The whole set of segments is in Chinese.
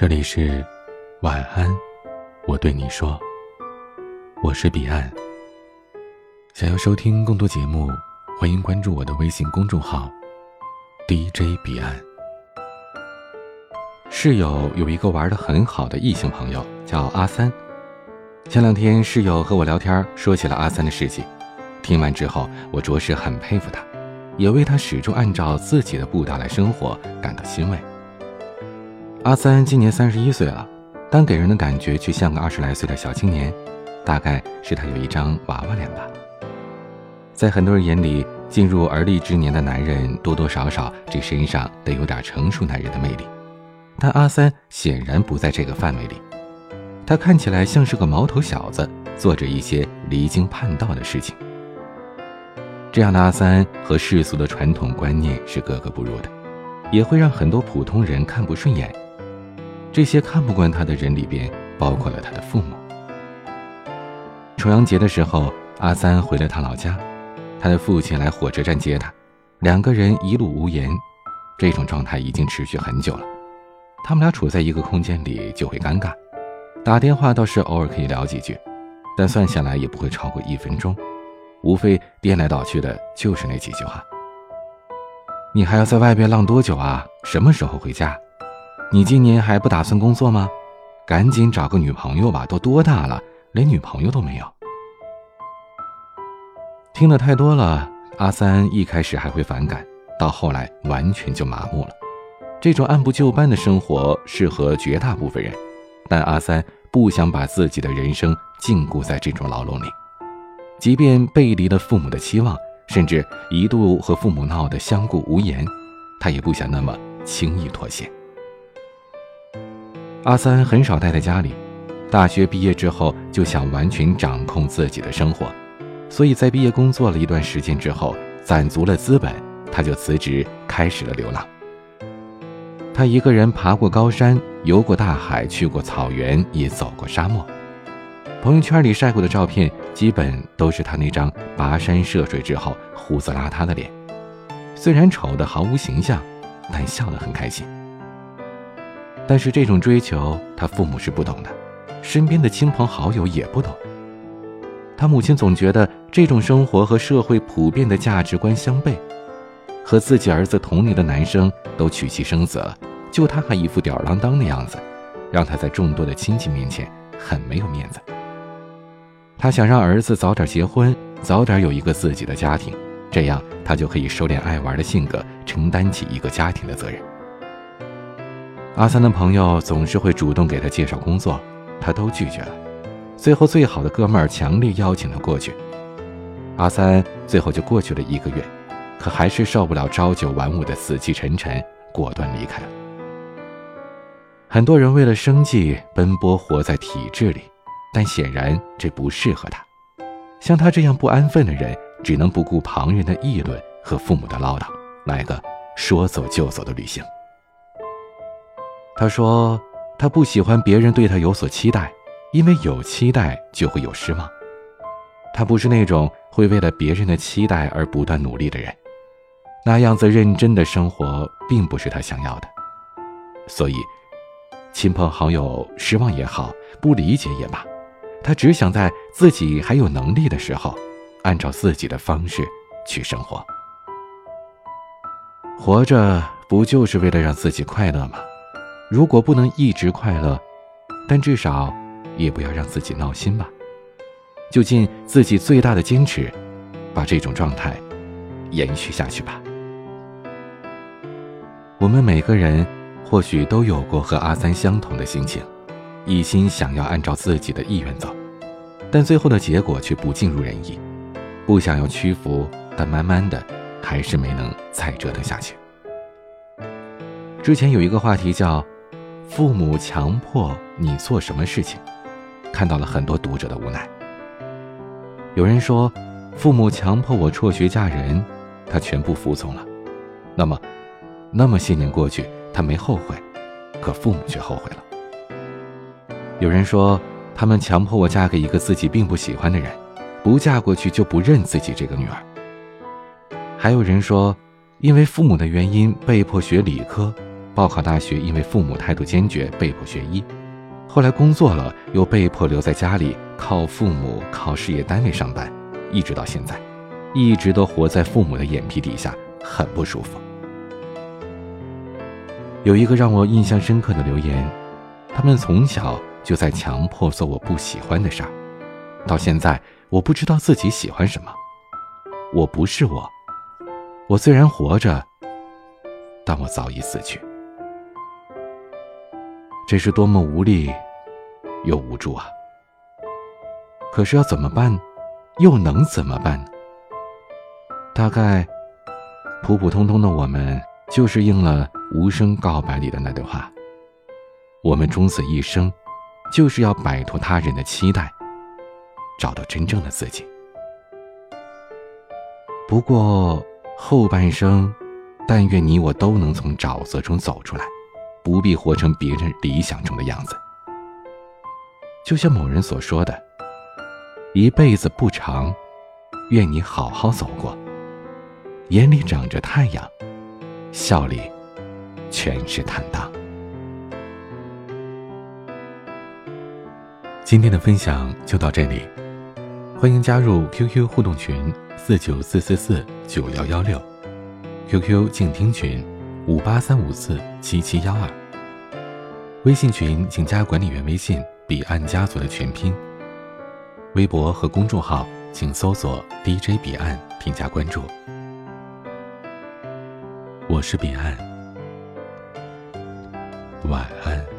这里是晚安，我对你说，我是彼岸。想要收听更多节目，欢迎关注我的微信公众号 DJ 彼岸。室友有一个玩的很好的异性朋友，叫阿三。前两天室友和我聊天，说起了阿三的事迹。听完之后，我着实很佩服他，也为他始终按照自己的步调来生活感到欣慰。阿三今年三十一岁了，但给人的感觉却像个二十来岁的小青年，大概是他有一张娃娃脸吧。在很多人眼里，进入而立之年的男人多多少少这身上得有点成熟男人的魅力，但阿三显然不在这个范围里。他看起来像是个毛头小子，做着一些离经叛道的事情。这样的阿三和世俗的传统观念是格格不入的，也会让很多普通人看不顺眼。这些看不惯他的人里边，包括了他的父母。重阳节的时候，阿三回了趟老家，他的父亲来火车站接他，两个人一路无言。这种状态已经持续很久了，他们俩处在一个空间里就会尴尬。打电话倒是偶尔可以聊几句，但算下来也不会超过一分钟，无非颠来倒去的就是那几句话。你还要在外边浪多久啊？什么时候回家？你今年还不打算工作吗？赶紧找个女朋友吧，都多大了，连女朋友都没有。听得太多了，阿三一开始还会反感，到后来完全就麻木了。这种按部就班的生活适合绝大部分人，但阿三不想把自己的人生禁锢在这种牢笼里。即便背离了父母的期望，甚至一度和父母闹得相顾无言，他也不想那么轻易妥协。阿三很少待在家里，大学毕业之后就想完全掌控自己的生活，所以在毕业工作了一段时间之后，攒足了资本，他就辞职开始了流浪。他一个人爬过高山，游过大海，去过草原，也走过沙漠。朋友圈里晒过的照片，基本都是他那张跋山涉水之后胡子邋遢的脸，虽然丑得毫无形象，但笑得很开心。但是这种追求，他父母是不懂的，身边的亲朋好友也不懂。他母亲总觉得这种生活和社会普遍的价值观相悖，和自己儿子同龄的男生都娶妻生子了，就他还一副吊儿郎当的样子，让他在众多的亲戚面前很没有面子。他想让儿子早点结婚，早点有一个自己的家庭，这样他就可以收敛爱玩的性格，承担起一个家庭的责任。阿三的朋友总是会主动给他介绍工作，他都拒绝了。最后，最好的哥们儿强烈邀请他过去，阿三最后就过去了一个月，可还是受不了朝九晚五的死气沉沉，果断离开了。很多人为了生计奔波，活在体制里，但显然这不适合他。像他这样不安分的人，只能不顾旁人的议论和父母的唠叨，来个说走就走的旅行。他说：“他不喜欢别人对他有所期待，因为有期待就会有失望。他不是那种会为了别人的期待而不断努力的人，那样子认真的生活并不是他想要的。所以，亲朋好友失望也好，不理解也罢，他只想在自己还有能力的时候，按照自己的方式去生活。活着不就是为了让自己快乐吗？”如果不能一直快乐，但至少也不要让自己闹心吧。就尽自己最大的坚持，把这种状态延续下去吧。我们每个人或许都有过和阿三相同的心情，一心想要按照自己的意愿走，但最后的结果却不尽如人意。不想要屈服，但慢慢的还是没能再折腾下去。之前有一个话题叫。父母强迫你做什么事情，看到了很多读者的无奈。有人说，父母强迫我辍学嫁人，他全部服从了。那么，那么些年过去，他没后悔，可父母却后悔了。有人说，他们强迫我嫁给一个自己并不喜欢的人，不嫁过去就不认自己这个女儿。还有人说，因为父母的原因被迫学理科。报考大学，因为父母态度坚决，被迫学医。后来工作了，又被迫留在家里，靠父母、靠事业单位上班，一直到现在，一直都活在父母的眼皮底下，很不舒服。有一个让我印象深刻的留言，他们从小就在强迫做我不喜欢的事儿，到现在我不知道自己喜欢什么。我不是我，我虽然活着，但我早已死去。这是多么无力又无助啊！可是要怎么办？又能怎么办？大概普普通通的我们，就是应了《无声告白》里的那段话：我们终此一生，就是要摆脱他人的期待，找到真正的自己。不过后半生，但愿你我都能从沼泽中走出来，不必活成别人理想中的样子。就像某人所说的：“一辈子不长，愿你好好走过，眼里长着太阳，笑里全是坦荡。”今天的分享就到这里，欢迎加入 QQ 互动群。四九四四四九幺幺六，QQ 静听群五八三五四七七幺二，微信群请加管理员微信彼岸家族的全拼，微博和公众号请搜索 DJ 彼岸添加关注。我是彼岸，晚安。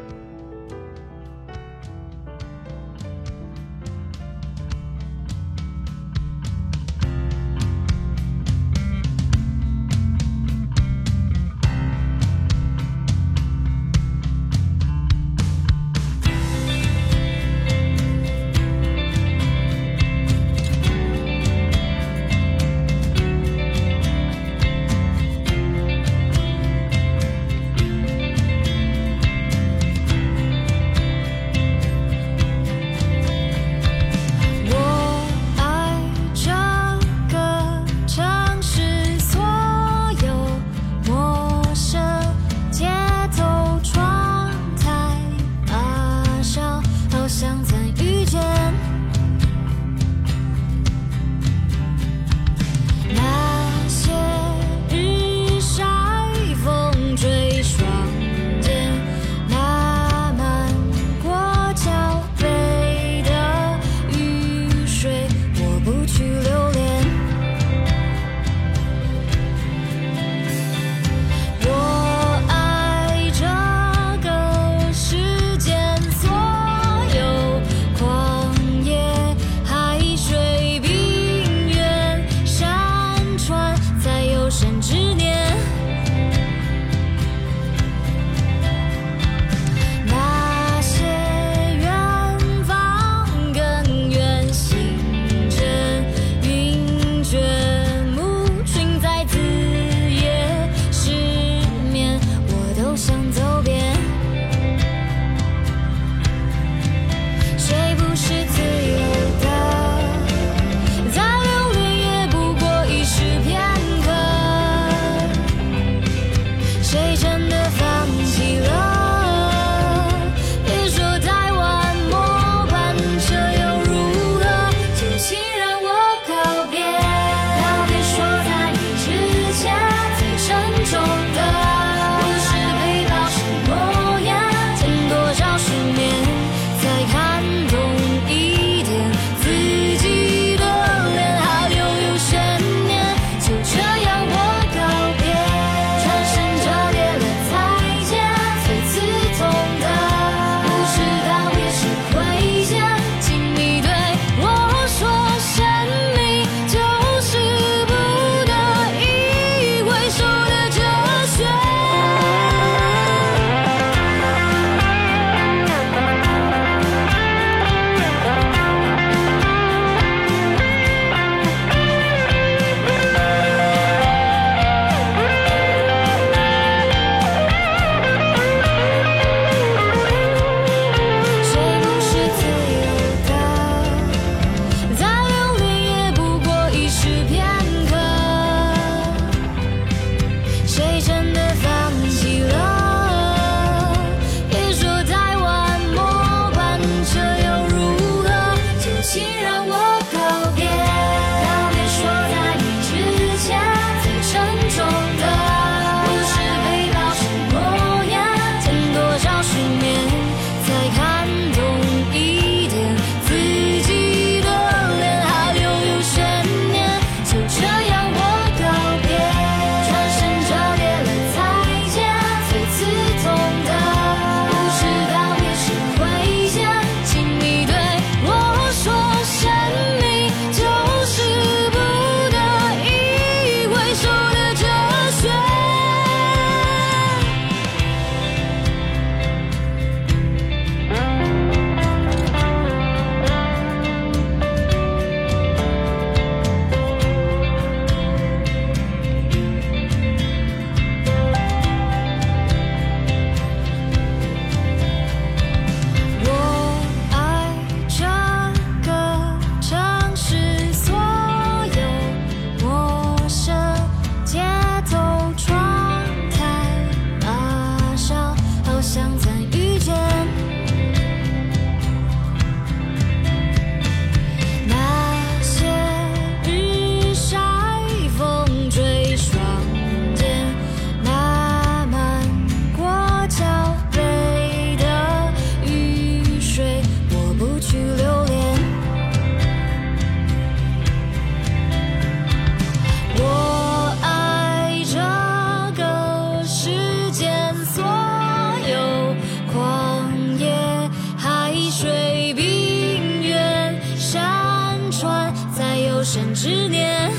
有生之年，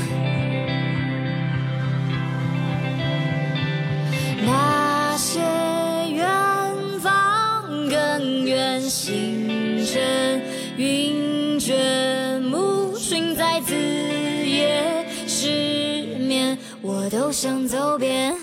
那些远方，更远，星辰，云卷，暮寻在子夜，失眠，我都想走遍。